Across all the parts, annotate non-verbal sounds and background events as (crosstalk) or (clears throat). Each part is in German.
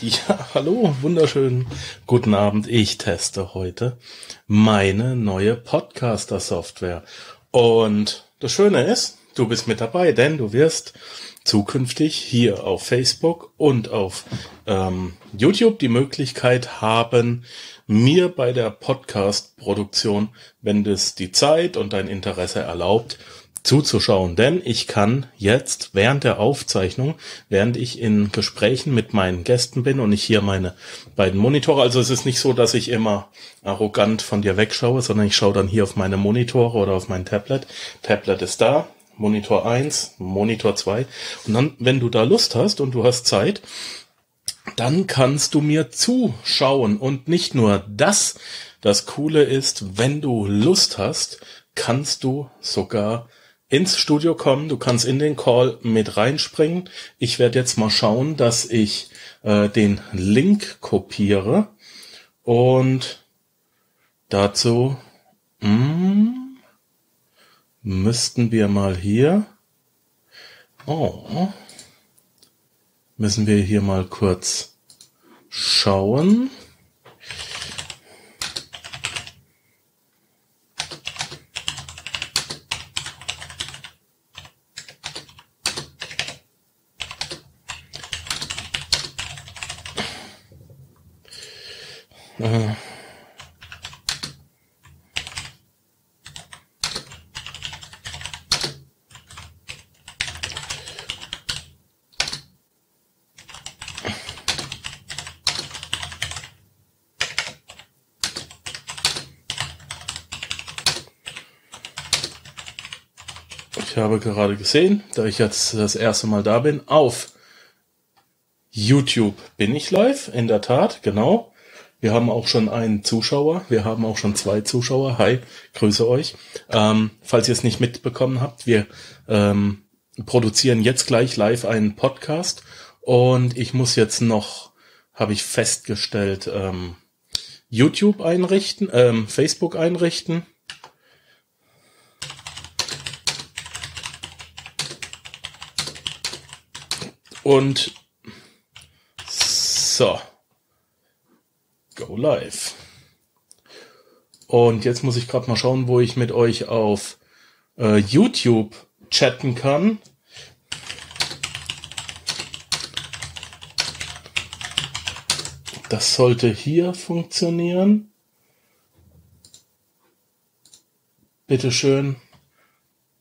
Ja, hallo, wunderschönen guten Abend. Ich teste heute meine neue Podcaster-Software. Und das Schöne ist, du bist mit dabei, denn du wirst zukünftig hier auf Facebook und auf ähm, YouTube die Möglichkeit haben, mir bei der Podcast-Produktion, wenn das die Zeit und dein Interesse erlaubt, zuzuschauen, denn ich kann jetzt während der Aufzeichnung, während ich in Gesprächen mit meinen Gästen bin und ich hier meine beiden Monitore, also es ist nicht so, dass ich immer arrogant von dir wegschaue, sondern ich schaue dann hier auf meine Monitore oder auf mein Tablet. Tablet ist da, Monitor 1, Monitor 2 und dann, wenn du da Lust hast und du hast Zeit, dann kannst du mir zuschauen. Und nicht nur das, das Coole ist, wenn du Lust hast, kannst du sogar ins Studio kommen. Du kannst in den Call mit reinspringen. Ich werde jetzt mal schauen, dass ich äh, den Link kopiere und dazu mm, müssten wir mal hier oh, müssen wir hier mal kurz schauen. Äh. Ich habe gerade gesehen, da ich jetzt das erste Mal da bin, auf YouTube bin ich live, in der Tat, genau. Wir haben auch schon einen Zuschauer. Wir haben auch schon zwei Zuschauer. Hi, grüße euch. Ähm, falls ihr es nicht mitbekommen habt, wir ähm, produzieren jetzt gleich live einen Podcast und ich muss jetzt noch, habe ich festgestellt, ähm, YouTube einrichten, ähm, Facebook einrichten. Und so. Go live. Und jetzt muss ich gerade mal schauen, wo ich mit euch auf äh, YouTube chatten kann. Das sollte hier funktionieren. Bitteschön.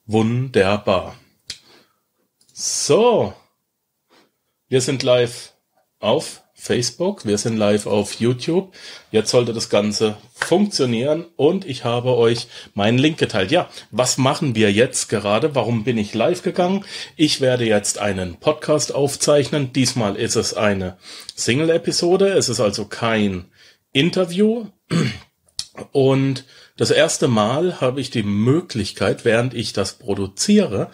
Wunderbar. So. Wir sind live auf Facebook, wir sind live auf YouTube. Jetzt sollte das Ganze funktionieren und ich habe euch meinen Link geteilt. Ja, was machen wir jetzt gerade? Warum bin ich live gegangen? Ich werde jetzt einen Podcast aufzeichnen. Diesmal ist es eine Single-Episode. Es ist also kein Interview. Und das erste Mal habe ich die Möglichkeit, während ich das produziere,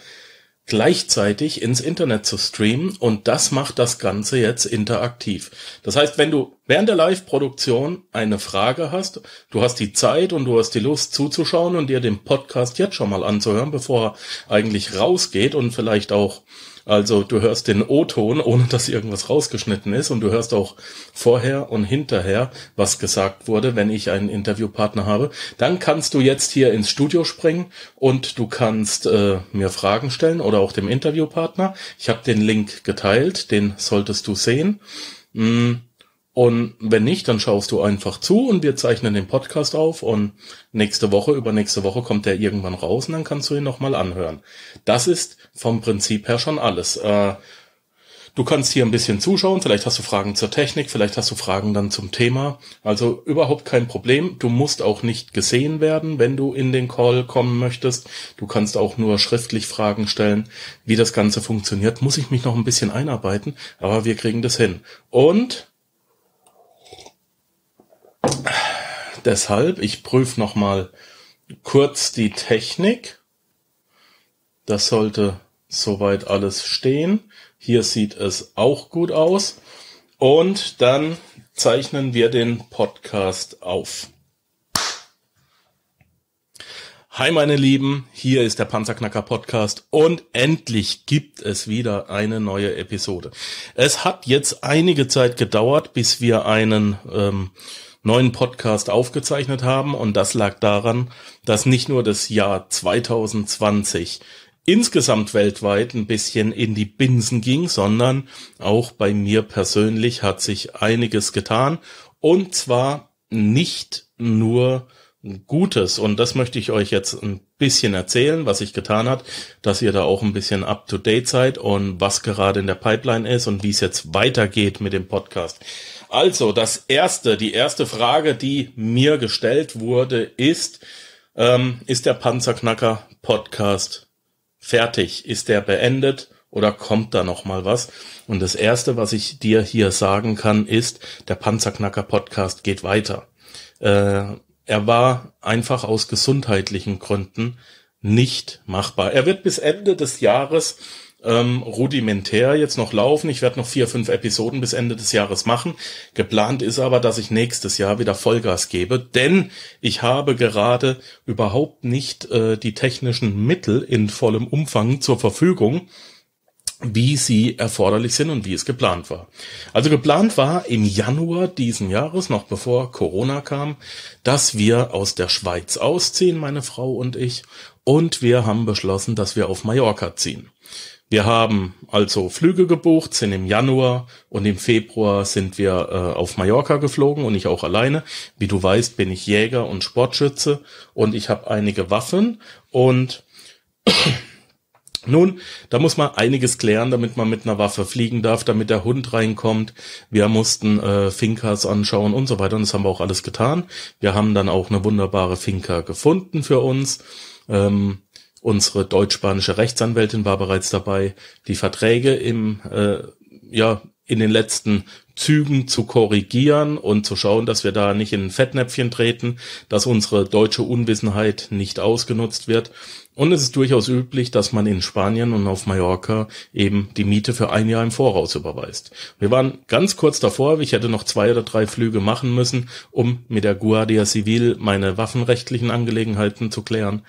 gleichzeitig ins Internet zu streamen und das macht das Ganze jetzt interaktiv. Das heißt, wenn du während der Live-Produktion eine Frage hast, du hast die Zeit und du hast die Lust zuzuschauen und dir den Podcast jetzt schon mal anzuhören, bevor er eigentlich rausgeht und vielleicht auch also du hörst den O-Ton, ohne dass irgendwas rausgeschnitten ist und du hörst auch vorher und hinterher, was gesagt wurde, wenn ich einen Interviewpartner habe. Dann kannst du jetzt hier ins Studio springen und du kannst äh, mir Fragen stellen oder auch dem Interviewpartner. Ich habe den Link geteilt, den solltest du sehen. Mm und wenn nicht, dann schaust du einfach zu und wir zeichnen den Podcast auf und nächste Woche, übernächste Woche kommt der irgendwann raus und dann kannst du ihn nochmal anhören. Das ist vom Prinzip her schon alles. Äh, du kannst hier ein bisschen zuschauen, vielleicht hast du Fragen zur Technik, vielleicht hast du Fragen dann zum Thema. Also überhaupt kein Problem. Du musst auch nicht gesehen werden, wenn du in den Call kommen möchtest. Du kannst auch nur schriftlich Fragen stellen. Wie das Ganze funktioniert, muss ich mich noch ein bisschen einarbeiten, aber wir kriegen das hin. Und Deshalb, ich prüfe nochmal kurz die Technik. Das sollte soweit alles stehen. Hier sieht es auch gut aus. Und dann zeichnen wir den Podcast auf. Hi meine Lieben, hier ist der Panzerknacker Podcast und endlich gibt es wieder eine neue Episode. Es hat jetzt einige Zeit gedauert, bis wir einen ähm, neuen Podcast aufgezeichnet haben und das lag daran, dass nicht nur das Jahr 2020 insgesamt weltweit ein bisschen in die Binsen ging, sondern auch bei mir persönlich hat sich einiges getan und zwar nicht nur Gutes. Und das möchte ich euch jetzt ein bisschen erzählen, was sich getan hat, dass ihr da auch ein bisschen up to date seid und was gerade in der Pipeline ist und wie es jetzt weitergeht mit dem Podcast. Also, das erste, die erste Frage, die mir gestellt wurde, ist, ähm, ist der Panzerknacker Podcast fertig? Ist der beendet? Oder kommt da noch mal was? Und das erste, was ich dir hier sagen kann, ist, der Panzerknacker Podcast geht weiter. Äh, er war einfach aus gesundheitlichen Gründen nicht machbar. Er wird bis Ende des Jahres ähm, rudimentär jetzt noch laufen. Ich werde noch vier, fünf Episoden bis Ende des Jahres machen. Geplant ist aber, dass ich nächstes Jahr wieder Vollgas gebe, denn ich habe gerade überhaupt nicht äh, die technischen Mittel in vollem Umfang zur Verfügung, wie sie erforderlich sind und wie es geplant war. Also geplant war im Januar diesen Jahres, noch bevor Corona kam, dass wir aus der Schweiz ausziehen, meine Frau und ich, und wir haben beschlossen, dass wir auf Mallorca ziehen. Wir haben also Flüge gebucht, sind im Januar und im Februar sind wir äh, auf Mallorca geflogen und ich auch alleine. Wie du weißt, bin ich Jäger und Sportschütze und ich habe einige Waffen und (clears throat) nun, da muss man einiges klären, damit man mit einer Waffe fliegen darf, damit der Hund reinkommt. Wir mussten äh, Finkas anschauen und so weiter und das haben wir auch alles getan. Wir haben dann auch eine wunderbare Finca gefunden für uns. Ähm, unsere deutsch-spanische Rechtsanwältin war bereits dabei, die Verträge im äh, ja in den letzten Zügen zu korrigieren und zu schauen, dass wir da nicht in ein Fettnäpfchen treten, dass unsere deutsche Unwissenheit nicht ausgenutzt wird. Und es ist durchaus üblich, dass man in Spanien und auf Mallorca eben die Miete für ein Jahr im Voraus überweist. Wir waren ganz kurz davor, ich hätte noch zwei oder drei Flüge machen müssen, um mit der Guardia Civil meine waffenrechtlichen Angelegenheiten zu klären.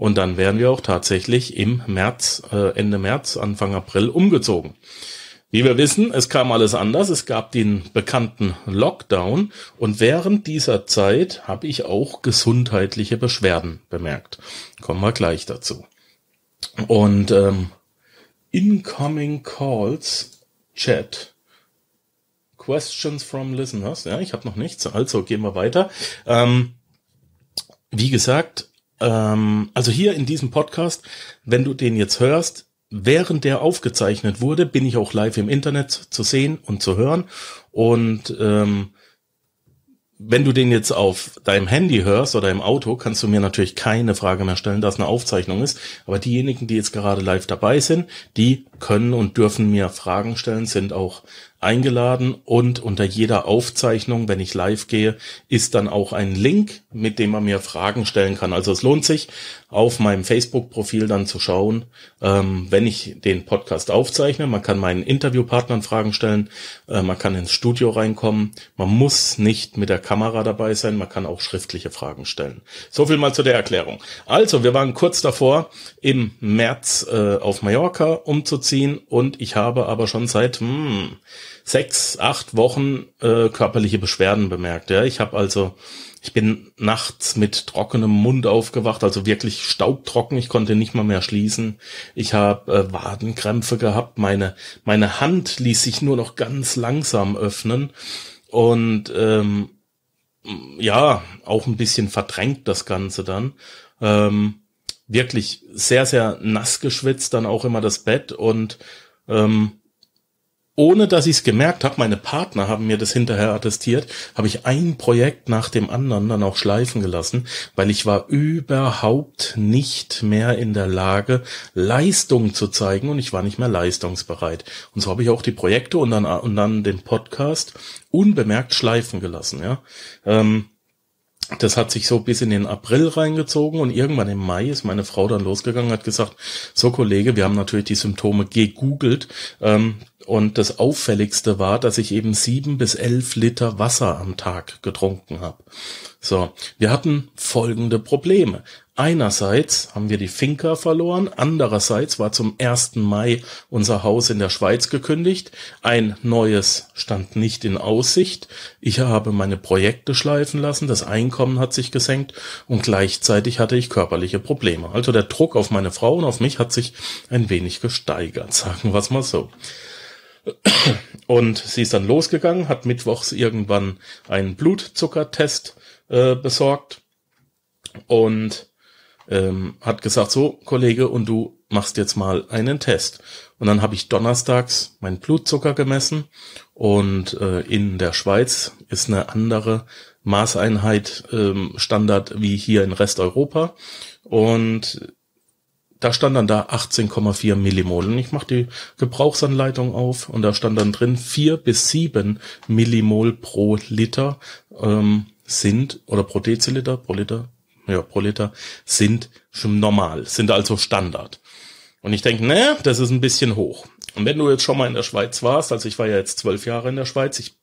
Und dann wären wir auch tatsächlich im März, äh, Ende März, Anfang April umgezogen. Wie wir wissen, es kam alles anders. Es gab den bekannten Lockdown und während dieser Zeit habe ich auch gesundheitliche Beschwerden bemerkt. Kommen wir gleich dazu. Und ähm, Incoming Calls Chat. Questions from Listeners. Ja, ich habe noch nichts. Also gehen wir weiter. Ähm, wie gesagt, ähm, also hier in diesem Podcast, wenn du den jetzt hörst, während der aufgezeichnet wurde, bin ich auch live im Internet zu sehen und zu hören. Und ähm, wenn du den jetzt auf deinem Handy hörst oder im Auto, kannst du mir natürlich keine Frage mehr stellen, dass eine Aufzeichnung ist. Aber diejenigen, die jetzt gerade live dabei sind, die können und dürfen mir Fragen stellen, sind auch eingeladen und unter jeder Aufzeichnung, wenn ich live gehe, ist dann auch ein Link, mit dem man mir Fragen stellen kann. Also es lohnt sich, auf meinem Facebook-Profil dann zu schauen, ähm, wenn ich den Podcast aufzeichne. Man kann meinen Interviewpartnern Fragen stellen, äh, man kann ins Studio reinkommen, man muss nicht mit der Kamera dabei sein, man kann auch schriftliche Fragen stellen. So viel mal zu der Erklärung. Also, wir waren kurz davor, im März äh, auf Mallorca umzuziehen und ich habe aber schon seit hm, sechs, acht Wochen äh, körperliche Beschwerden bemerkt. Ja, ich habe also, ich bin nachts mit trockenem Mund aufgewacht, also wirklich staubtrocken. Ich konnte nicht mal mehr schließen. Ich habe äh, Wadenkrämpfe gehabt. Meine meine Hand ließ sich nur noch ganz langsam öffnen und ähm, ja auch ein bisschen verdrängt das Ganze dann. Ähm, wirklich sehr sehr nass geschwitzt, dann auch immer das Bett und ähm, ohne dass ich es gemerkt habe, meine Partner haben mir das hinterher attestiert, habe ich ein Projekt nach dem anderen dann auch schleifen gelassen, weil ich war überhaupt nicht mehr in der Lage, Leistung zu zeigen und ich war nicht mehr leistungsbereit. Und so habe ich auch die Projekte und dann, und dann den Podcast unbemerkt schleifen gelassen. Ja. Ähm, das hat sich so bis in den April reingezogen und irgendwann im Mai ist meine Frau dann losgegangen, hat gesagt, so Kollege, wir haben natürlich die Symptome gegoogelt ähm, und das Auffälligste war, dass ich eben sieben bis elf Liter Wasser am Tag getrunken habe. So, wir hatten folgende Probleme. Einerseits haben wir die Finca verloren, andererseits war zum 1. Mai unser Haus in der Schweiz gekündigt. Ein neues stand nicht in Aussicht. Ich habe meine Projekte schleifen lassen, das Einkommen hat sich gesenkt und gleichzeitig hatte ich körperliche Probleme. Also der Druck auf meine Frau und auf mich hat sich ein wenig gesteigert, (laughs) sagen wir es mal so. Und sie ist dann losgegangen, hat mittwochs irgendwann einen Blutzuckertest äh, besorgt und ähm, hat gesagt, so Kollege, und du machst jetzt mal einen Test. Und dann habe ich donnerstags meinen Blutzucker gemessen und äh, in der Schweiz ist eine andere Maßeinheit ähm, Standard wie hier in Resteuropa. Und da stand dann da 18,4 Millimol. Und ich mache die Gebrauchsanleitung auf und da stand dann drin, vier bis sieben Millimol pro Liter ähm, sind, oder pro Deziliter, pro Liter, ja, pro Liter, sind schon normal, sind also Standard. Und ich denke, naja, das ist ein bisschen hoch. Und wenn du jetzt schon mal in der Schweiz warst, also ich war ja jetzt zwölf Jahre in der Schweiz, ich,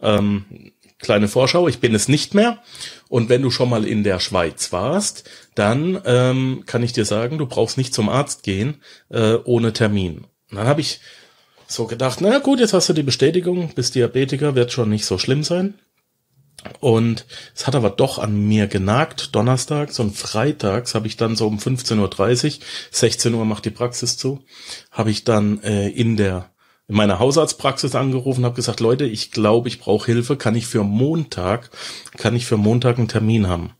ähm, kleine Vorschau, ich bin es nicht mehr. Und wenn du schon mal in der Schweiz warst, dann ähm, kann ich dir sagen, du brauchst nicht zum Arzt gehen äh, ohne Termin. Und dann habe ich so gedacht, na gut, jetzt hast du die Bestätigung, bist Diabetiker, wird schon nicht so schlimm sein. Und es hat aber doch an mir genagt, donnerstags und freitags habe ich dann so um 15.30 Uhr, 16 Uhr macht die Praxis zu, habe ich dann äh, in der in meiner Hausarztpraxis angerufen, habe gesagt, Leute, ich glaube, ich brauche Hilfe, kann ich für Montag, kann ich für Montag einen Termin haben?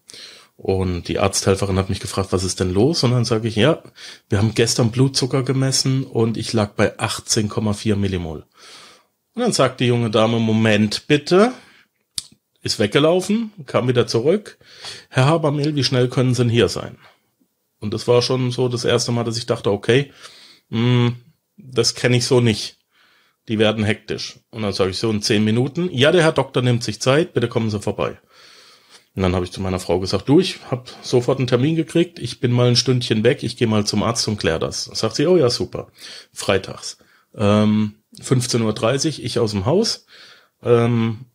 Und die Arzthelferin hat mich gefragt, was ist denn los? Und dann sage ich, ja, wir haben gestern Blutzucker gemessen und ich lag bei 18,4 Millimol. Und dann sagt die junge Dame, Moment bitte, ist weggelaufen, kam wieder zurück. Herr Habermehl, wie schnell können Sie denn hier sein? Und das war schon so das erste Mal, dass ich dachte, okay, mh, hm, das kenne ich so nicht. Die werden hektisch. Und dann sage ich so in zehn Minuten, ja, der Herr Doktor nimmt sich Zeit, bitte kommen Sie vorbei. Und dann habe ich zu meiner Frau gesagt, du, ich habe sofort einen Termin gekriegt, ich bin mal ein Stündchen weg, ich gehe mal zum Arzt und klär das. Sagt sie, oh ja, super. Freitags. Ähm, 15.30 Uhr, ich aus dem Haus. Ähm,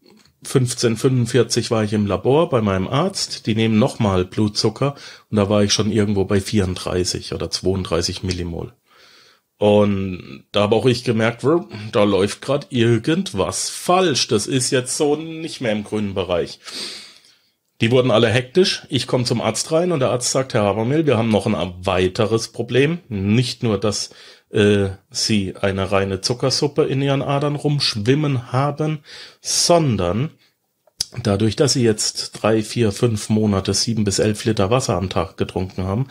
1545 war ich im Labor bei meinem Arzt. Die nehmen nochmal Blutzucker und da war ich schon irgendwo bei 34 oder 32 Millimol. Und da habe auch ich gemerkt, da läuft gerade irgendwas falsch. Das ist jetzt so nicht mehr im grünen Bereich. Die wurden alle hektisch. Ich komme zum Arzt rein und der Arzt sagt, Herr Habermehl, wir haben noch ein weiteres Problem. Nicht nur, dass äh, sie eine reine Zuckersuppe in ihren Adern rumschwimmen haben, sondern dadurch, dass sie jetzt drei, vier, fünf Monate sieben bis elf Liter Wasser am Tag getrunken haben,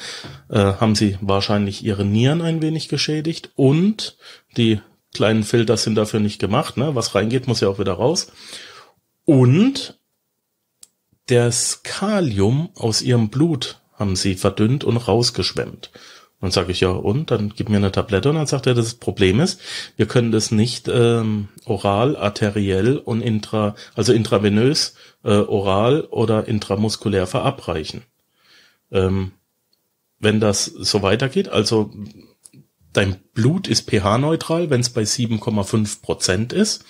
äh, haben sie wahrscheinlich ihre Nieren ein wenig geschädigt und die kleinen Filter sind dafür nicht gemacht. Ne? Was reingeht, muss ja auch wieder raus. Und das Kalium aus ihrem Blut haben sie verdünnt und rausgeschwemmt. Und sage ich, ja, und? Dann gib mir eine Tablette und dann sagt er, das Problem ist, wir können das nicht ähm, oral, arteriell und intra, also intravenös, äh, oral oder intramuskulär verabreichen. Ähm, wenn das so weitergeht, also dein Blut ist pH-neutral, wenn es bei 7,5 Prozent ist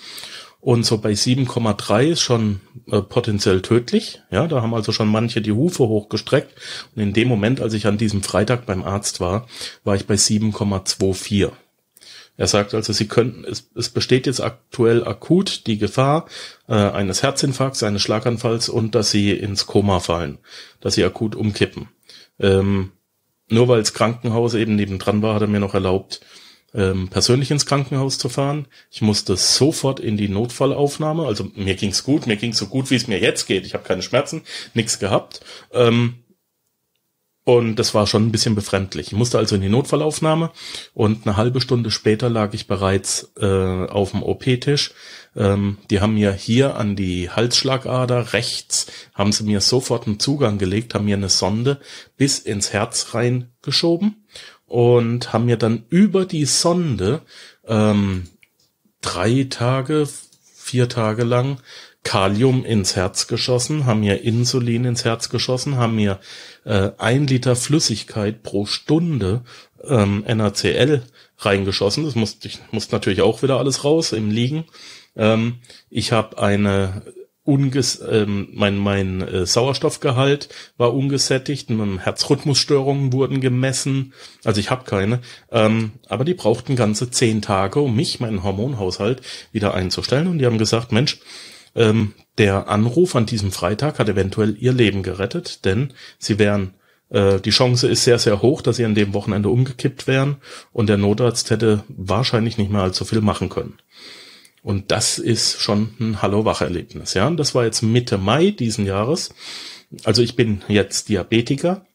und so bei 7,3 ist schon äh, potenziell tödlich. Ja, da haben also schon manche die Hufe hochgestreckt. Und in dem Moment, als ich an diesem Freitag beim Arzt war, war ich bei 7,24. Er sagt also, sie könnten, es, es besteht jetzt aktuell akut die Gefahr äh, eines Herzinfarkts, eines Schlaganfalls und dass sie ins Koma fallen, dass sie akut umkippen. Ähm, nur weil das Krankenhaus eben nebendran war, hat er mir noch erlaubt, ähm, persönlich ins Krankenhaus zu fahren. Ich musste sofort in die Notfallaufnahme. Also mir ging's gut, mir ging's so gut, wie es mir jetzt geht. Ich habe keine Schmerzen, nichts gehabt. Ähm, und das war schon ein bisschen befremdlich. Ich musste also in die Notfallaufnahme und eine halbe Stunde später lag ich bereits äh, auf dem OP-Tisch. Ähm, die haben mir hier an die Halsschlagader rechts, haben sie mir sofort einen Zugang gelegt, haben mir eine Sonde bis ins Herz reingeschoben und haben mir dann über die Sonde ähm, drei Tage, vier Tage lang Kalium ins Herz geschossen, haben mir Insulin ins Herz geschossen, haben mir äh, ein Liter Flüssigkeit pro Stunde ähm, NaCl reingeschossen. Das musste ich musste natürlich auch wieder alles raus im Liegen. Ähm, ich habe eine unges ähm, mein mein äh, Sauerstoffgehalt war ungesättigt, Herzrhythmusstörungen wurden gemessen. Also ich habe keine, ähm, aber die brauchten ganze zehn Tage, um mich, meinen Hormonhaushalt wieder einzustellen. Und die haben gesagt, Mensch, ähm, der Anruf an diesem Freitag hat eventuell ihr Leben gerettet, denn sie wären äh, die Chance ist sehr, sehr hoch, dass sie an dem Wochenende umgekippt wären und der Notarzt hätte wahrscheinlich nicht mehr allzu viel machen können. Und das ist schon ein Hallo-Wach-Erlebnis, ja. Und das war jetzt Mitte Mai diesen Jahres. Also ich bin jetzt Diabetiker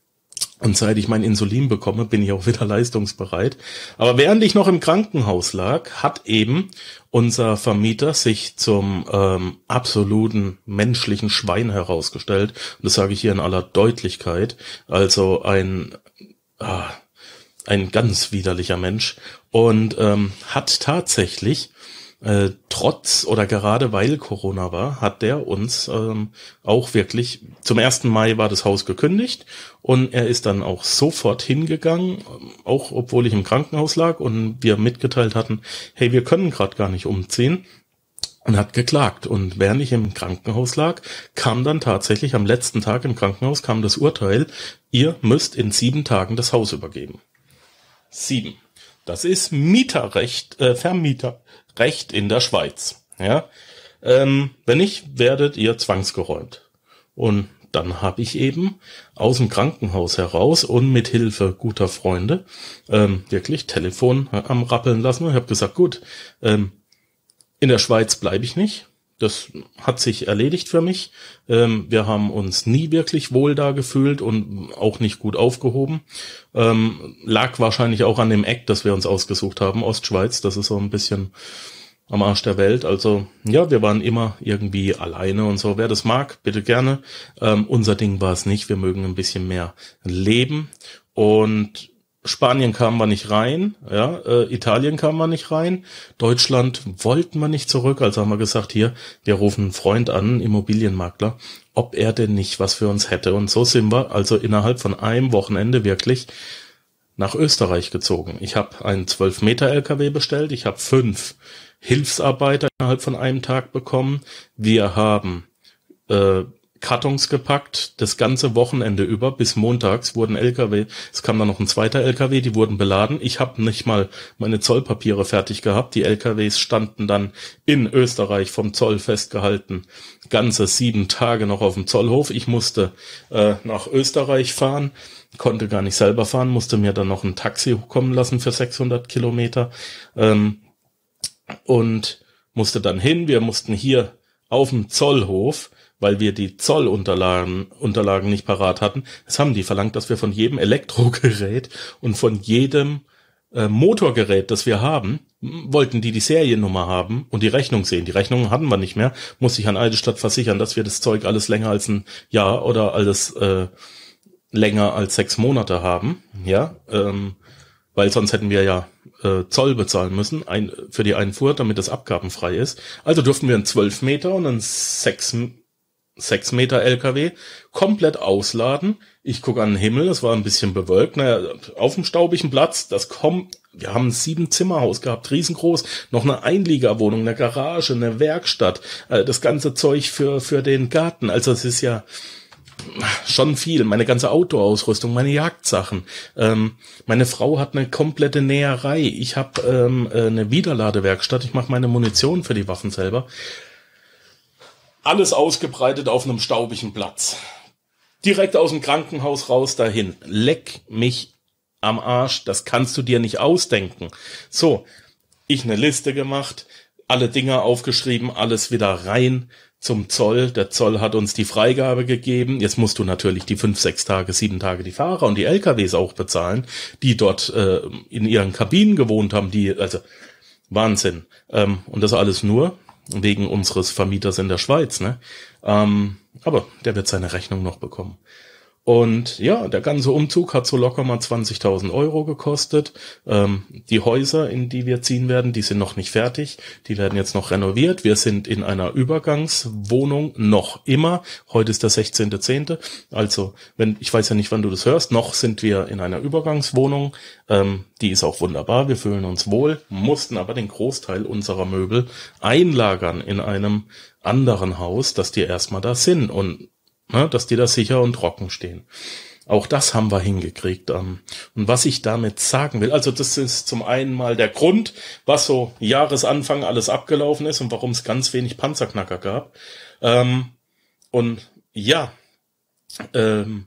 und seit ich mein Insulin bekomme, bin ich auch (laughs) wieder leistungsbereit. Aber während ich noch im Krankenhaus lag, hat eben unser Vermieter sich zum ähm, absoluten menschlichen Schwein herausgestellt. Und das sage ich hier in aller Deutlichkeit. Also ein, ah, ein ganz widerlicher Mensch. Und ähm, hat tatsächlich äh, trotz oder gerade weil Corona war, hat der uns ähm, auch wirklich, zum ersten Mai war das Haus gekündigt und er ist dann auch sofort hingegangen, auch obwohl ich im Krankenhaus lag und wir mitgeteilt hatten, hey, wir können gerade gar nicht umziehen und hat geklagt. Und während ich im Krankenhaus lag, kam dann tatsächlich am letzten Tag im Krankenhaus kam das Urteil, ihr müsst in sieben Tagen das Haus übergeben. Sieben. Das ist Mieterrecht, äh, Vermieterrecht in der Schweiz. Ja, ähm, wenn nicht, werdet ihr zwangsgeräumt. Und dann habe ich eben aus dem Krankenhaus heraus und mit Hilfe guter Freunde ähm, wirklich Telefon am Rappeln lassen. Ich habe gesagt, gut, ähm, in der Schweiz bleibe ich nicht. Das hat sich erledigt für mich. Ähm, wir haben uns nie wirklich wohl da gefühlt und auch nicht gut aufgehoben. Ähm, lag wahrscheinlich auch an dem Eck, das wir uns ausgesucht haben, Ostschweiz. Das ist so ein bisschen am Arsch der Welt. Also ja, wir waren immer irgendwie alleine und so. Wer das mag, bitte gerne. Ähm, unser Ding war es nicht. Wir mögen ein bisschen mehr leben und Spanien kam man nicht rein, ja, äh, Italien kam man nicht rein, Deutschland wollten wir nicht zurück, also haben wir gesagt, hier, wir rufen einen Freund an, Immobilienmakler, ob er denn nicht was für uns hätte. Und so sind wir also innerhalb von einem Wochenende wirklich nach Österreich gezogen. Ich habe einen 12 Meter LKW bestellt, ich habe fünf Hilfsarbeiter innerhalb von einem Tag bekommen. Wir haben äh, Kartons gepackt, das ganze Wochenende über, bis montags wurden LKW, es kam dann noch ein zweiter LKW, die wurden beladen. Ich habe nicht mal meine Zollpapiere fertig gehabt. Die LKWs standen dann in Österreich vom Zoll festgehalten, ganze sieben Tage noch auf dem Zollhof. Ich musste äh, nach Österreich fahren, konnte gar nicht selber fahren, musste mir dann noch ein Taxi kommen lassen für 600 Kilometer ähm, und musste dann hin. Wir mussten hier auf dem Zollhof weil wir die Zollunterlagen Unterlagen nicht parat hatten. Es haben die verlangt, dass wir von jedem Elektrogerät und von jedem äh, Motorgerät, das wir haben, wollten die die Seriennummer haben und die Rechnung sehen. Die Rechnung hatten wir nicht mehr. Muss ich an Eidestadt versichern, dass wir das Zeug alles länger als ein Jahr oder alles äh, länger als sechs Monate haben. Ja, ähm, weil sonst hätten wir ja äh, Zoll bezahlen müssen ein, für die Einfuhr, damit das abgabenfrei ist. Also durften wir einen 12 Meter und einen 6 6 Meter LKW, komplett ausladen. Ich gucke an den Himmel, es war ein bisschen bewölkt. Naja, auf dem staubigen Platz, das kommt, wir haben ein sieben Zimmerhaus gehabt, riesengroß, noch eine Einliegerwohnung, eine Garage, eine Werkstatt, äh, das ganze Zeug für, für den Garten. Also es ist ja schon viel. Meine ganze Outdoor-Ausrüstung, meine Jagdsachen. Ähm, meine Frau hat eine komplette Näherei. Ich habe ähm, äh, eine Wiederladewerkstatt. Ich mache meine Munition für die Waffen selber. Alles ausgebreitet auf einem staubigen Platz. Direkt aus dem Krankenhaus raus dahin. Leck mich am Arsch. Das kannst du dir nicht ausdenken. So, ich eine Liste gemacht, alle Dinger aufgeschrieben, alles wieder rein zum Zoll. Der Zoll hat uns die Freigabe gegeben. Jetzt musst du natürlich die fünf, sechs Tage, sieben Tage die Fahrer und die LKWs auch bezahlen, die dort äh, in ihren Kabinen gewohnt haben. Die, also Wahnsinn. Ähm, und das alles nur wegen unseres Vermieters in der Schweiz, ne? Ähm, aber der wird seine Rechnung noch bekommen. Und ja, der ganze Umzug hat so locker mal 20.000 Euro gekostet. Ähm, die Häuser, in die wir ziehen werden, die sind noch nicht fertig. Die werden jetzt noch renoviert. Wir sind in einer Übergangswohnung noch immer. Heute ist der 16.10. Also, wenn, ich weiß ja nicht, wann du das hörst, noch sind wir in einer Übergangswohnung. Ähm, die ist auch wunderbar. Wir fühlen uns wohl, mussten aber den Großteil unserer Möbel einlagern in einem anderen Haus, dass die erstmal da sind. Und ne, dass die da sicher und trocken stehen. Auch das haben wir hingekriegt. Ähm, und was ich damit sagen will, also das ist zum einen mal der Grund, was so Jahresanfang alles abgelaufen ist und warum es ganz wenig Panzerknacker gab. Ähm, und ja, ähm,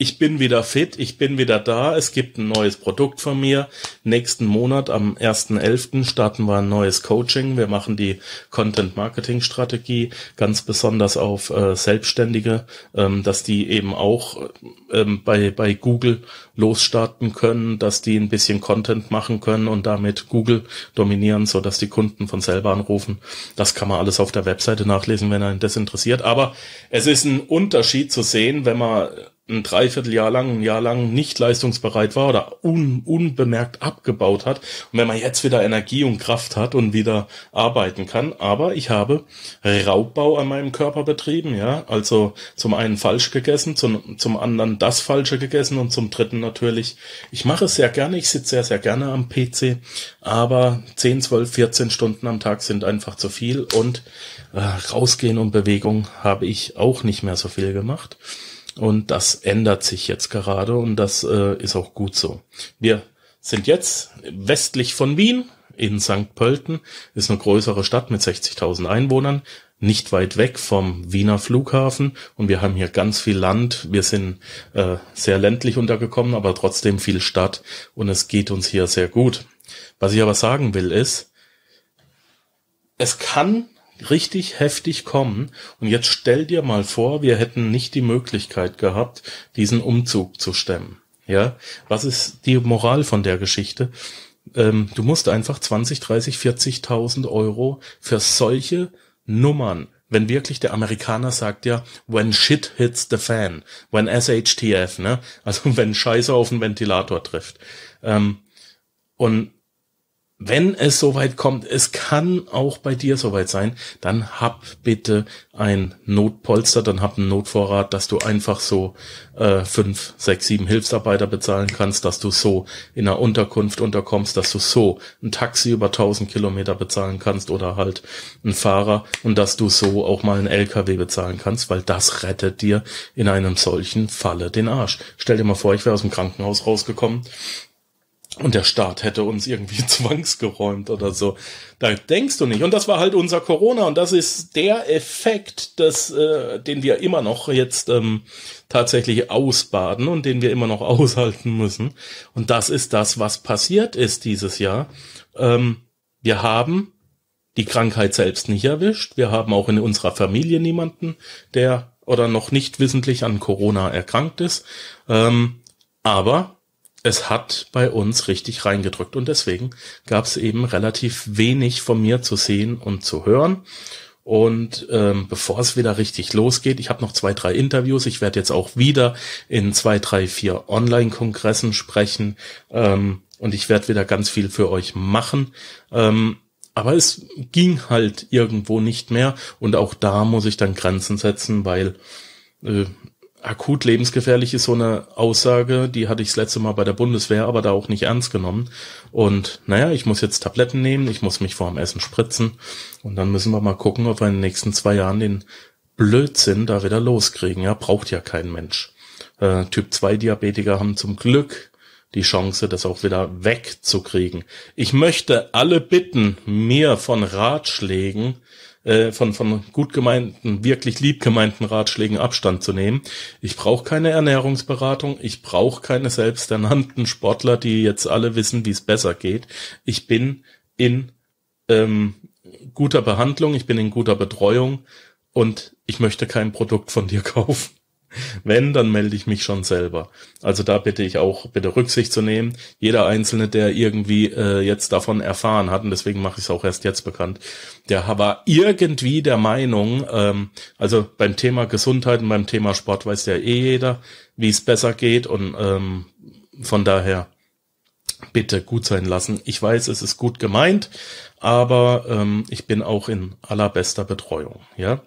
ich bin wieder fit, ich bin wieder da. Es gibt ein neues Produkt von mir. Nächsten Monat am 1.11. starten wir ein neues Coaching. Wir machen die Content Marketing Strategie ganz besonders auf äh, Selbstständige, ähm, dass die eben auch ähm, bei, bei Google losstarten können, dass die ein bisschen Content machen können und damit Google dominieren, so dass die Kunden von selber anrufen. Das kann man alles auf der Webseite nachlesen, wenn einen das interessiert. Aber es ist ein Unterschied zu sehen, wenn man ein Dreivierteljahr lang, ein Jahr lang nicht leistungsbereit war oder un, unbemerkt abgebaut hat. Und wenn man jetzt wieder Energie und Kraft hat und wieder arbeiten kann, aber ich habe Raubbau an meinem Körper betrieben, ja, also zum einen falsch gegessen, zum, zum anderen das Falsche gegessen und zum dritten natürlich, ich mache es sehr gerne, ich sitze sehr, sehr gerne am PC, aber 10, 12, 14 Stunden am Tag sind einfach zu viel und äh, rausgehen und Bewegung habe ich auch nicht mehr so viel gemacht. Und das ändert sich jetzt gerade und das äh, ist auch gut so. Wir sind jetzt westlich von Wien in St. Pölten, ist eine größere Stadt mit 60.000 Einwohnern, nicht weit weg vom Wiener Flughafen und wir haben hier ganz viel Land. Wir sind äh, sehr ländlich untergekommen, aber trotzdem viel Stadt und es geht uns hier sehr gut. Was ich aber sagen will ist, es kann richtig heftig kommen. Und jetzt stell dir mal vor, wir hätten nicht die Möglichkeit gehabt, diesen Umzug zu stemmen. Ja, was ist die Moral von der Geschichte? Ähm, du musst einfach 20, 30, 40.000 Euro für solche Nummern wenn wirklich der Amerikaner sagt ja, when shit hits the fan, when SHTF, ne? Also (laughs) wenn Scheiße auf den Ventilator trifft. Ähm, und wenn es soweit kommt, es kann auch bei dir soweit sein, dann hab bitte ein Notpolster, dann hab einen Notvorrat, dass du einfach so äh, fünf, sechs, sieben Hilfsarbeiter bezahlen kannst, dass du so in einer Unterkunft unterkommst, dass du so ein Taxi über 1000 Kilometer bezahlen kannst oder halt ein Fahrer und dass du so auch mal einen LKW bezahlen kannst, weil das rettet dir in einem solchen Falle den Arsch. Stell dir mal vor, ich wäre aus dem Krankenhaus rausgekommen und der Staat hätte uns irgendwie (laughs) zwangsgeräumt oder so. Da denkst du nicht. Und das war halt unser Corona. Und das ist der Effekt, des, äh, den wir immer noch jetzt ähm, tatsächlich ausbaden und den wir immer noch (laughs) aushalten müssen. Und das ist das, was passiert ist dieses Jahr. Ähm, wir haben die Krankheit selbst nicht erwischt. Wir haben auch in unserer Familie niemanden, der oder noch nicht wissentlich an Corona erkrankt ist. Ähm, aber es hat bei uns richtig reingedrückt und deswegen gab es eben relativ wenig von mir zu sehen und zu hören. Und ähm, bevor es wieder richtig losgeht, ich habe noch zwei, drei Interviews. Ich werde jetzt auch wieder in zwei, drei, vier Online-Kongressen sprechen ähm, und ich werde wieder ganz viel für euch machen. Ähm, aber es ging halt irgendwo nicht mehr und auch da muss ich dann Grenzen setzen, weil äh, akut lebensgefährlich ist so eine Aussage, die hatte ich das letzte Mal bei der Bundeswehr, aber da auch nicht ernst genommen. Und naja, ich muss jetzt Tabletten nehmen, ich muss mich vor dem Essen spritzen und dann müssen wir mal gucken, ob wir in den nächsten zwei Jahren den Blödsinn da wieder loskriegen. Ja, braucht ja kein Mensch. Äh, typ 2 Diabetiker haben zum Glück die Chance, das auch wieder wegzukriegen. Ich möchte alle bitten, mir von Ratschlägen äh, von, von gut gemeinten, wirklich lieb gemeinten Ratschlägen Abstand zu nehmen. Ich brauche keine Ernährungsberatung, ich brauche keine selbsternannten Sportler, die jetzt alle wissen, wie es besser geht. Ich bin in ähm, guter Behandlung, ich bin in guter Betreuung und ich möchte kein Produkt von dir (laughs) kaufen. Wenn, dann melde ich mich schon selber. Also da bitte ich auch, bitte Rücksicht zu nehmen. Jeder Einzelne, der irgendwie äh, jetzt davon erfahren hat, und deswegen mache ich es auch erst jetzt bekannt, der war irgendwie der Meinung, ähm, also beim Thema Gesundheit und beim Thema Sport weiß ja eh jeder, wie es besser geht. Und ähm, von daher bitte gut sein lassen. Ich weiß, es ist gut gemeint, aber ähm, ich bin auch in allerbester Betreuung. Ja.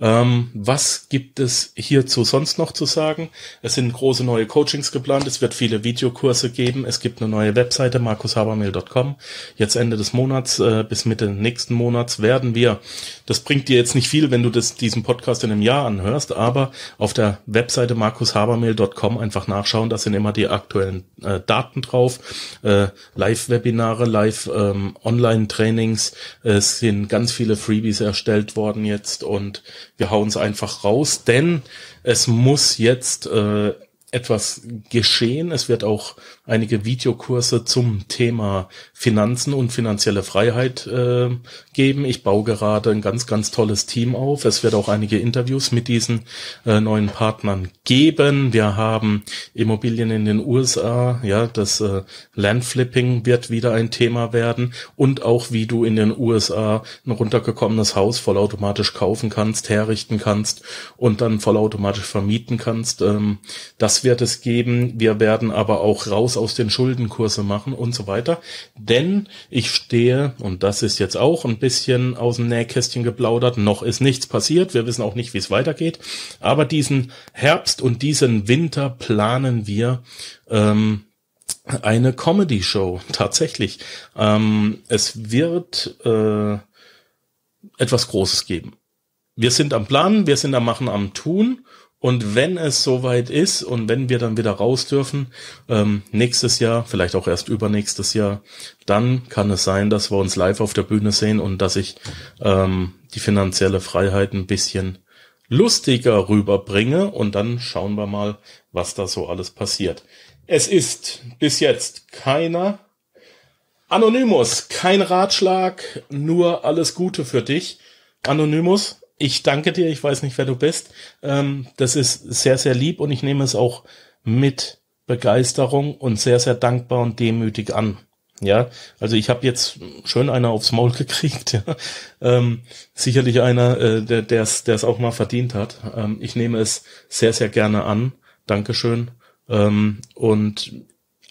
Ähm, was gibt es hierzu sonst noch zu sagen? Es sind große neue Coachings geplant. Es wird viele Videokurse geben. Es gibt eine neue Webseite, markushabermehl.com. Jetzt Ende des Monats äh, bis Mitte nächsten Monats werden wir, das bringt dir jetzt nicht viel, wenn du das, diesen Podcast in einem Jahr anhörst, aber auf der Webseite markushabermehl.com einfach nachschauen. Da sind immer die aktuellen äh, Daten drauf. Äh, Live-Webinare, Live-Online-Trainings. Ähm, es sind ganz viele Freebies erstellt worden jetzt und wir hauen es einfach raus, denn es muss jetzt äh, etwas geschehen. Es wird auch einige Videokurse zum Thema Finanzen und finanzielle Freiheit äh, geben. Ich baue gerade ein ganz, ganz tolles Team auf. Es wird auch einige Interviews mit diesen äh, neuen Partnern geben. Wir haben Immobilien in den USA. Ja, das äh, Landflipping wird wieder ein Thema werden und auch wie du in den USA ein runtergekommenes Haus vollautomatisch kaufen kannst, herrichten kannst und dann vollautomatisch vermieten kannst. Ähm, das wird es geben. Wir werden aber auch raus aus den Schuldenkurse machen und so weiter. Denn ich stehe, und das ist jetzt auch ein bisschen aus dem Nähkästchen geplaudert, noch ist nichts passiert. Wir wissen auch nicht, wie es weitergeht. Aber diesen Herbst und diesen Winter planen wir, ähm, eine Comedy-Show, tatsächlich. Ähm, es wird äh, etwas Großes geben. Wir sind am Planen, wir sind am Machen, am Tun und wenn es soweit ist und wenn wir dann wieder raus dürfen, ähm, nächstes Jahr, vielleicht auch erst übernächstes Jahr, dann kann es sein, dass wir uns live auf der Bühne sehen und dass ich ähm, die finanzielle Freiheit ein bisschen lustiger rüberbringe und dann schauen wir mal, was da so alles passiert. Es ist bis jetzt keiner Anonymous, kein Ratschlag, nur alles Gute für dich. Anonymous, ich danke dir, ich weiß nicht, wer du bist. Ähm, das ist sehr, sehr lieb und ich nehme es auch mit Begeisterung und sehr, sehr dankbar und demütig an. Ja, also ich habe jetzt schön einer aufs Maul (laughs) gekriegt. Ja. Ähm, sicherlich einer, äh, der es auch mal verdient hat. Ähm, ich nehme es sehr, sehr gerne an. Dankeschön. Ähm, und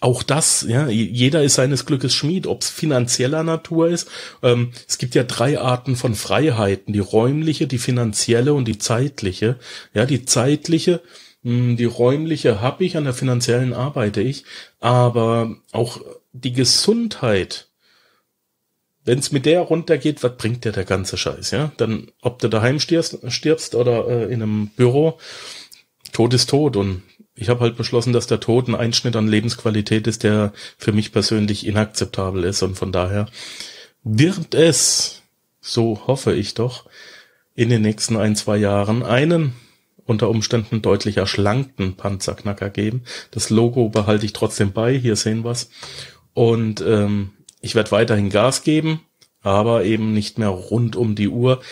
auch das, ja, jeder ist seines Glückes Schmied, ob es finanzieller Natur ist. Ähm, es gibt ja drei Arten von Freiheiten, die räumliche, die finanzielle und die zeitliche. Ja, die zeitliche, mh, hm, die räumliche habe ich, an der finanziellen arbeite ich, aber auch die Gesundheit, wenn es mit der runtergeht, was bringt dir der ganze Scheiß, ja? Dann, ob du daheim stirbst, stirbst oder äh, in einem Büro, Tod ist tot und ich habe halt beschlossen, dass der Tod ein Einschnitt an Lebensqualität ist, der für mich persönlich inakzeptabel ist. Und von daher wird es, so hoffe ich doch, in den nächsten ein, zwei Jahren einen unter Umständen deutlich erschlankten Panzerknacker geben. Das Logo behalte ich trotzdem bei, hier sehen wir's. Und ähm, ich werde weiterhin Gas geben, aber eben nicht mehr rund um die Uhr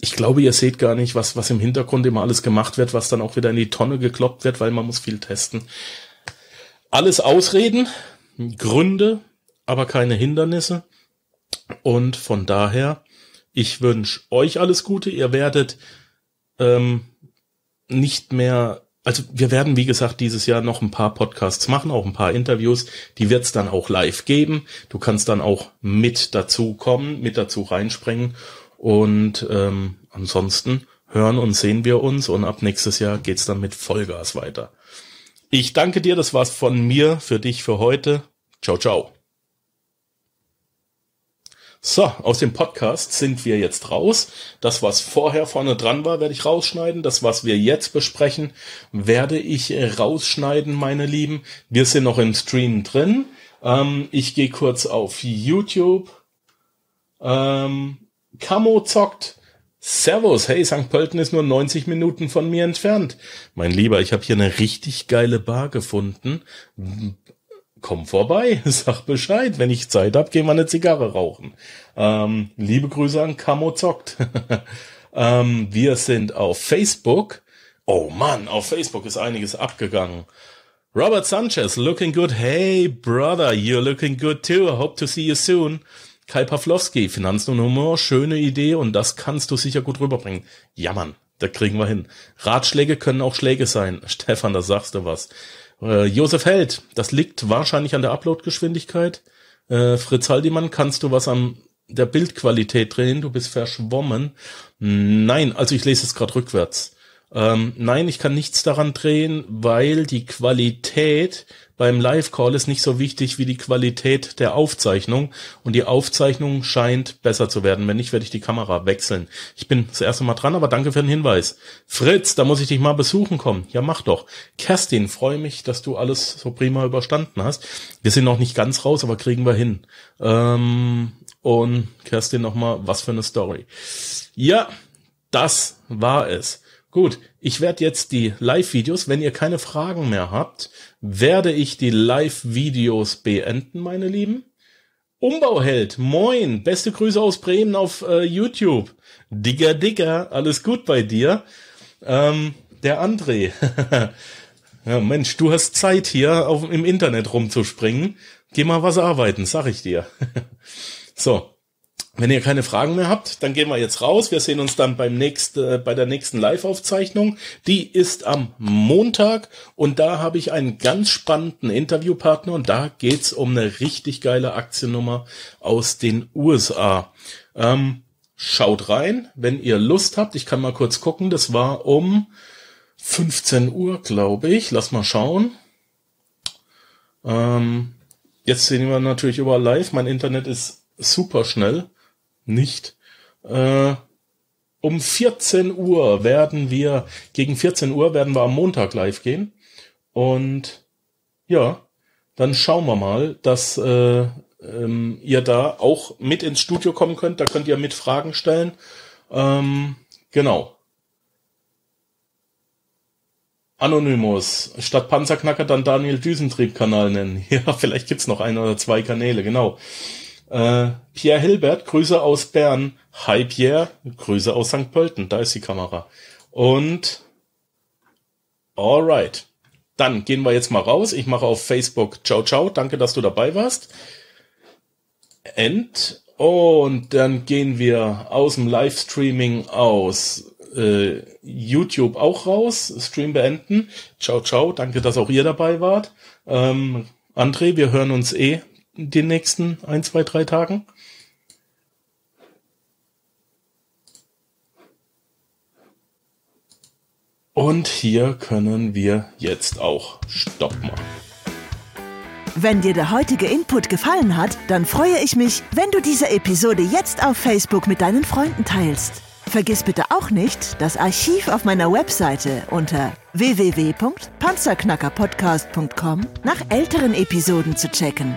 ich glaube, ihr seht gar nicht, was, was im Hintergrund immer alles gemacht wird, was dann auch wieder in die Tonne gekloppt wird, weil man muss viel testen. Alles Ausreden, Gründe, aber keine Hindernisse. Und von daher, ich wünsche euch alles Gute. Ihr werdet ähm, nicht mehr, also wir werden, wie gesagt, dieses Jahr noch ein paar Podcasts machen, auch ein paar Interviews. Die wird es dann auch live geben. Du kannst dann auch mit dazu kommen, mit dazu reinspringen. Und ähm, ansonsten hören und sehen wir uns und ab nächstes Jahr geht's dann mit Vollgas weiter. Ich danke dir, das war's von mir für dich für heute. Ciao, ciao. So, aus dem Podcast sind wir jetzt raus. Das, was vorher vorne dran war, werde ich rausschneiden. Das, was wir jetzt besprechen, werde ich rausschneiden, meine Lieben. Wir sind noch im Stream drin. Ähm, ich gehe kurz auf YouTube. Ähm, Camo zockt. Servus, hey, St. Pölten ist nur 90 Minuten von mir entfernt. Mein Lieber, ich habe hier eine richtig geile Bar gefunden. Komm vorbei, (laughs) sag Bescheid. Wenn ich Zeit hab, gehen wir eine Zigarre rauchen. Ähm, liebe Grüße an Camo zockt. (laughs) ähm, wir sind auf Facebook Oh Mann, auf Facebook ist einiges abgegangen. Robert Sanchez, looking good. Hey, brother, you're looking good too. I hope to see you soon. Kai Pawlowski, Finanzen und Humor, schöne Idee und das kannst du sicher gut rüberbringen. Ja, Mann, da kriegen wir hin. Ratschläge können auch Schläge sein. (laughs) Stefan, da sagst du was. Äh, Josef Held, das liegt wahrscheinlich an der Uploadgeschwindigkeit. Äh, Fritz Haldimann, kannst du was an der Bildqualität drehen? Du bist verschwommen. Nein, also ich lese es gerade rückwärts. Ähm, nein, ich kann nichts daran drehen, weil die Qualität beim Live-Call ist nicht so wichtig wie die Qualität der Aufzeichnung und die Aufzeichnung scheint besser zu werden. Wenn nicht, werde ich die Kamera wechseln. Ich bin das erste Mal dran, aber danke für den Hinweis. Fritz, da muss ich dich mal besuchen kommen. Ja, mach doch. Kerstin, freue mich, dass du alles so prima überstanden hast. Wir sind noch nicht ganz raus, aber kriegen wir hin. Ähm, und Kerstin nochmal, was für eine Story. Ja, das war es. Gut, ich werde jetzt die Live-Videos, wenn ihr keine Fragen mehr habt, werde ich die Live-Videos beenden, meine Lieben. Umbauheld, moin, beste Grüße aus Bremen auf äh, YouTube. Digger, Digger, alles gut bei dir. Ähm, der André. (laughs) ja, Mensch, du hast Zeit hier auf, im Internet rumzuspringen. Geh mal was arbeiten, sag ich dir. (laughs) so, wenn ihr keine Fragen mehr habt, dann gehen wir jetzt raus. Wir sehen uns dann beim nächsten, äh, bei der nächsten Live-Aufzeichnung. Die ist am Montag und da habe ich einen ganz spannenden Interviewpartner und da geht's um eine richtig geile Aktiennummer aus den USA. Ähm, schaut rein, wenn ihr Lust habt. Ich kann mal kurz gucken. Das war um 15 Uhr, glaube ich. Lass mal schauen. Ähm, jetzt sehen wir natürlich überall live. Mein Internet ist super schnell nicht. Äh, um 14 Uhr werden wir, gegen 14 Uhr werden wir am Montag live gehen. Und ja, dann schauen wir mal, dass äh, ähm, ihr da auch mit ins Studio kommen könnt. Da könnt ihr mit Fragen stellen. Ähm, genau. Anonymous. Statt Panzerknacker dann Daniel Düsentrieb-Kanal nennen. (laughs) Ja, vielleicht gibt's noch ein oder zwei Kanäle, genau. Äh, Pierre Hilbert, Grüße aus Bern. Hi Pierre, Grüße aus St. Pölten. Da ist die Kamera. Und alright. Dann gehen wir jetzt mal raus. Ich mache auf Facebook Ciao Ciao. Danke, dass du dabei warst. End. Und dann gehen wir aus dem Livestreaming aus äh, YouTube auch raus. Stream beenden. Ciao Ciao. Danke, dass auch ihr dabei wart. Ähm, André, wir hören uns eh den nächsten ein, zwei, drei Tagen? Und hier können wir jetzt auch Stopp machen. Wenn dir der heutige Input gefallen hat, dann freue ich mich, wenn du diese Episode jetzt auf Facebook mit deinen Freunden teilst. Vergiss bitte auch nicht, das Archiv auf meiner Webseite unter www.panzerknackerpodcast.com nach älteren Episoden zu checken.